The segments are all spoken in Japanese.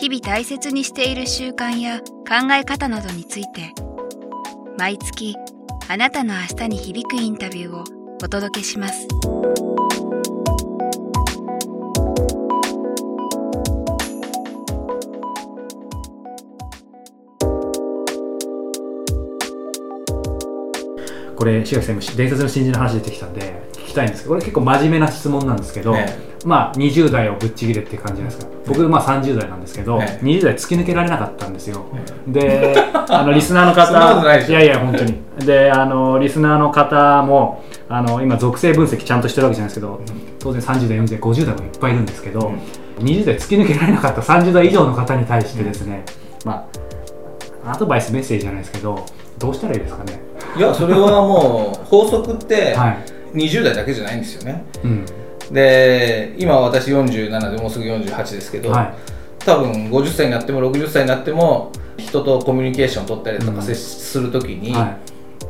日々大切にしている習慣や考え方などについて毎月あなたの明日に響くインタビューをお届けします。これ志垣さん今伝説の新人の話出てきたんで聞きたいんですけどこれ結構真面目な質問なんですけど、えまあ20代をぶっちぎれって感じじゃないですか僕まあ30代なんですけど、ええ20代突き抜けられなかったんですよ、えで あのリスナーの方。いやいや本当に。であのリスナーの方もあの今属性分析ちゃんとしてるわけじゃないですけど当然30代40代50代もいっぱいいるんですけど、20代突き抜けられなかった30代以上の方に対してですね、まあアドバイスメッセージじゃないですけどどうしたらいいですかね。いやそれはもう法則ってはい、20代だけじゃないんですよね。うんで今私47でもうすぐ48ですけど、はい。多分50歳になっても60歳になっても人とコミュニケーション取ったりとうん。か接するときに、は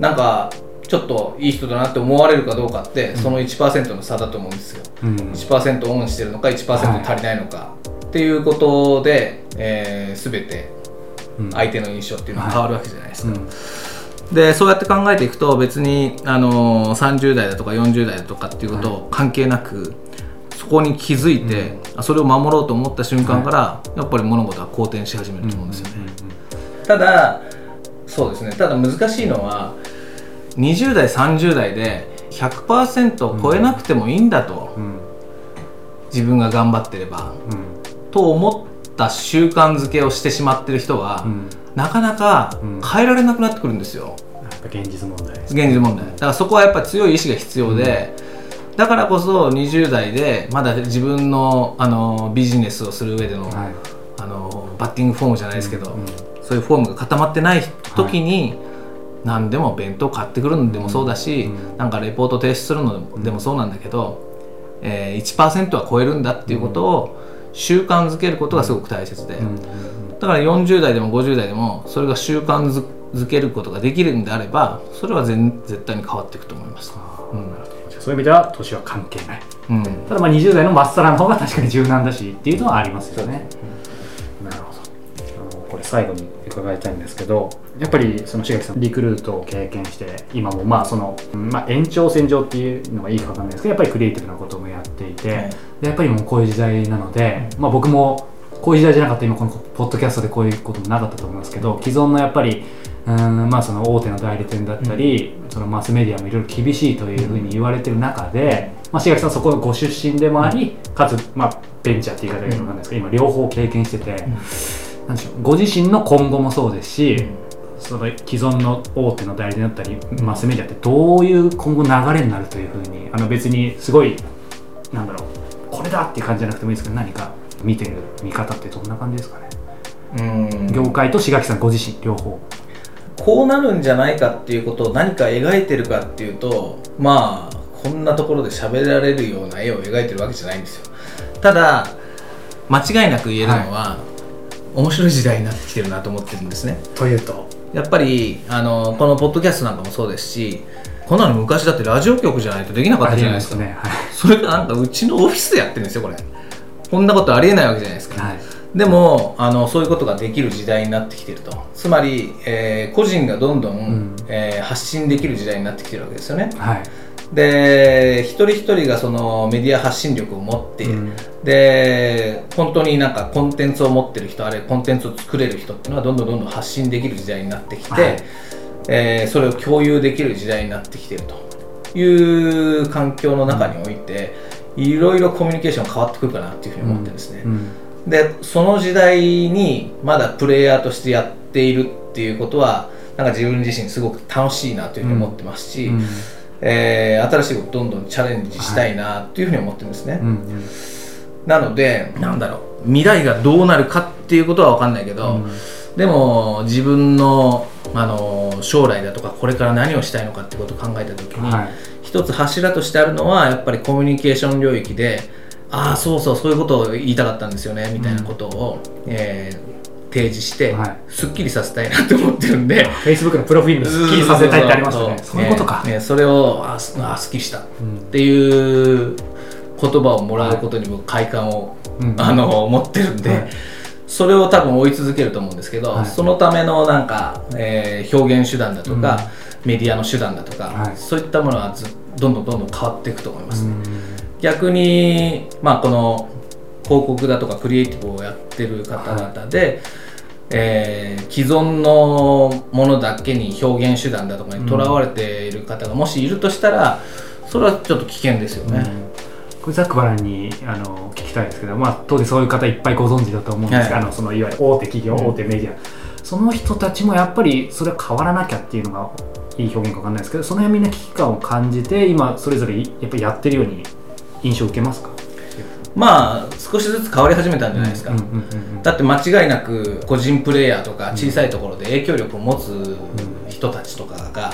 なんかちょっといい人だなって思われるかどうかって、ん。その1%の差だと思うんですよ。い、うん。1%オンしてるのか1%足りないのか、っていうことで、えー、全てうん。相手の印象っていうのは変わるわけじゃないですか、うんでそうやって考えていくと別に、あのー30代だとか40代だとかっていうことを関係なく、そこに気づいて、あそれを守ろうと思った瞬間から、やっぱり物事は好転し始めると思うんですよね、ただそうですね。ただ難しいのは20代30代で100%を超えなくてもいいんだと、うんうん。自分が頑張ってればうん。と思った習慣づけをしてしまってる人は、うんなかなかうん。変えられなくなってくるんですよ、やっぱ現実問題です現実問題。だからそこはやっぱ強い意志が必要で、だからこそ20代でまだ自分のあのビジネスをする上での,、はい。あのバッティングフォームじゃないですけど、うんそういうフォームが固まってない時に、何でも弁当買ってくるのでもそうだし、うんなんかレポート提出するのでもそうなんだけど、えー、1%は超えるんだっていうことを習慣づけることがすごく大切で、うんうんだから40代でも50代でもそれが習慣づづけることができるんであればそれは全絶対に変わっていくと思います。うん。そういう意味では年は関係ない。うん。ただまあ20代のまっさらの方が確かに柔軟だしっていうのはありますよね。なるほど。これ最後に伺いたいんですけどやっぱりその志垣さんリクルートを経験して今もまあその、うんまあ、延長線上っていうのがいいかわかんないですけどやっぱりクリエイティブなこともやっていて、はい。でやっぱりもうこういう時代なので、まあ、僕もこういう時代じゃなかった。ら今このポッドキャストでこういうこともなかったと思いますけど既存のやっぱりうんまあその大手の代理店だったり、そのマスメディアもいろいろ厳しいというふうに言われてる中で、まあ、志垣さんはそこのご出身でもあり、かつ、まあ、ベンチャーって言い方がいいのないですけど、今両方経験してて、なんでしょうご自身の今後もそうですし、その既存の大手の代理店だったりマスメディアってどういう今後流れになるというふうにあの別にすごいなんだろうこれだっていう感じじゃなくてもいいですけど何か見てる見方ってどんな感じですかね、うん。業界と志垣さんご自身両方。こうなるんじゃないかっていうことを何か描いてるかっていうとまあこんなところで喋られるような絵を描いてるわけじゃないんですよ。ただ間違いなく言えるのは、面白い時代になってきてるなと思ってるんですね。というと？やっぱりあのこのポッドキャストなんかもそうですしこんなの昔だってラジオ局じゃないとできなかったじゃないですか。ね。それがなんかうちのオフィスでやってるんですよこれこんなことありえないわけじゃないですか、はい、はいでもあのそういうことができる時代になってきてると。つまり、えー個人がどんどん、ん。えー発信できる時代になってきてるわけですよね。はい。で一人一人がそのメディア発信力を持って、うん。で本当になんかコンテンツを持ってる人あるいはコンテンツを作れる人っていうのはどんどんどんどん発信できる時代になってきて、はい。えーそれを共有できる時代になってきてるという環境の中においていろいろコミュニケーション変わってくるかなっていうふうに思ってるんですね、うん。でその時代にまだプレイヤーとしてやっているっていうことはなんか自分自身すごく楽しいなというふうに思ってますし、うん。えー新しいことどんどんチャレンジしたいなというふうに思ってるんですね、うんなのでなんだろう。未来がどうなるかっていうことは分かんないけど、うん。でも自分のあの将来だとかこれから何をしたいのかってことを考えた時に、はい一つ柱としてあるのはやっぱりコミュニケーション領域でああそうそうそういうことを言いたかったんですよねみたいなことを、えー提示して、はい。すっきりさせたいなって思ってるんで。Facebook のプロフィールにスッキリさせたいってありましたね。そういうことか、ねねそれをあすあすっきりした。っうん。ていう言葉をもらうことにも快感を、うん。あの持ってるんで、はい。それを多分追い続けると思うんですけど、はい。そのためのなんか、えー表現手段だとか、メディアの手段だとか、はい。そういったものはずどんどんどんどん変わっていくと思います、うん。逆に、まあ、この広告だとかクリエイティブをやってる方々で、えー既存のものだけに表現手段だとかにとらわれている方がもしいるとしたらそれはちょっと危険ですよね。これざっくばらんにあの聞きたいんですけど、まあ、当然そういう方いっぱいご存知だと思うんですが、はい。あのそのいわゆる大手企業、うん。大手メディアその人たちもやっぱりそれは変わらなきゃっていうのがいい表現かわかんないですけどその辺みんな危機感を感じて今それぞれやっぱりやってるように印象を受けますか？まあ少しずつ変わり始めたんじゃないですか。うんうんうんうんだって間違いなく個人プレイヤーとか小さいところで影響力を持つ人たちとかが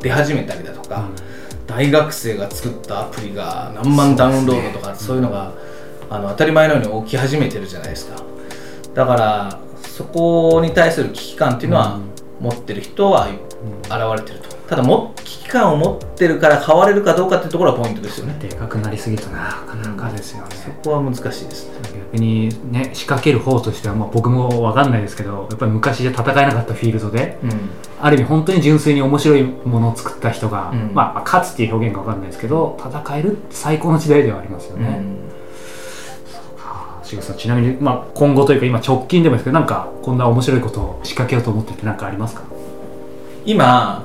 出始めたりだとか、大学生が作ったアプリが何万ダウンロードとかそう,、いうのがあの当たり前のように起き始めてるじゃないですか。だからそこに対する危機感っていうのは持ってる人は現れてると。ただも危機感を持ってるから変われるかどうかっていうところがポイントですよね。でかくなりすぎるとなかなかですよね、そこは難しいです。ね逆にね仕掛ける方としては、まあ、僕もわかんないですけどやっぱり昔じゃ戦えなかったフィールドでうんある意味本当に純粋に面白いものを作った人が、うんまあ勝つっていう表現かわかんないですけど戦える最高の時代ではありますよね、うんしげさんちなみに、まあ、今後というか今直近でもですけどなんかこんな面白いことを仕掛けようと思ってて何かありますか？今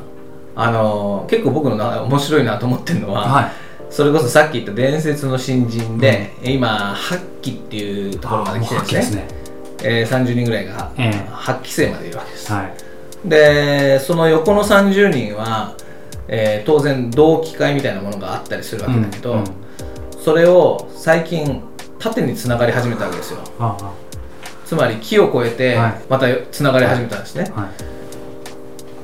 あの結構僕のな面白いなと思ってるのは、はい。それこそさっき言った伝説の新人で、今8期っていうところまで来てるんですね。ね。えー30人ぐらいがええ。8期生までいるわけです、はい。でその横の30人は、えー当然同期会みたいなものがあったりするわけだけど、うんうん。それを最近縦につながり始めたわけですよ。あつまり木を越えてはい。またつながり始めたんですね、あはい。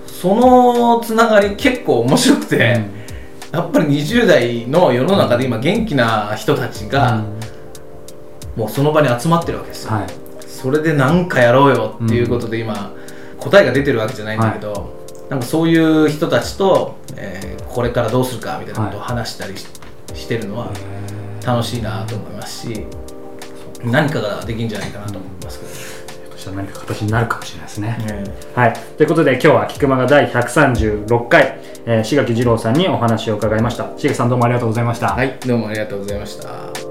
そのつながり結構面白くて、うん。やっぱり20代の世の中で今元気な人たちがもうその場に集まってるわけですよ、はい。それで何かやろうよっていうことで今、答えが出てるわけじゃないんだけど、なんかそういう人たちと、えーこれからどうするかみたいなことを話したりし,、してるのは楽しいなと思いますし何かができるんじゃないかなと思いますけど、何か形になるかもしれないですね、ねはい。ということで、今日は菊間が第136回、えー、志垣二郎さんにお話を伺いました。志垣さんどうもありがとうございました。はいどうもありがとうございました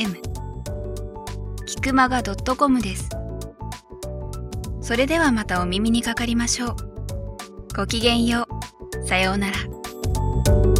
m キクマガ .com です。それではまたお耳にかかりましょう。ごきげんよう。さようなら。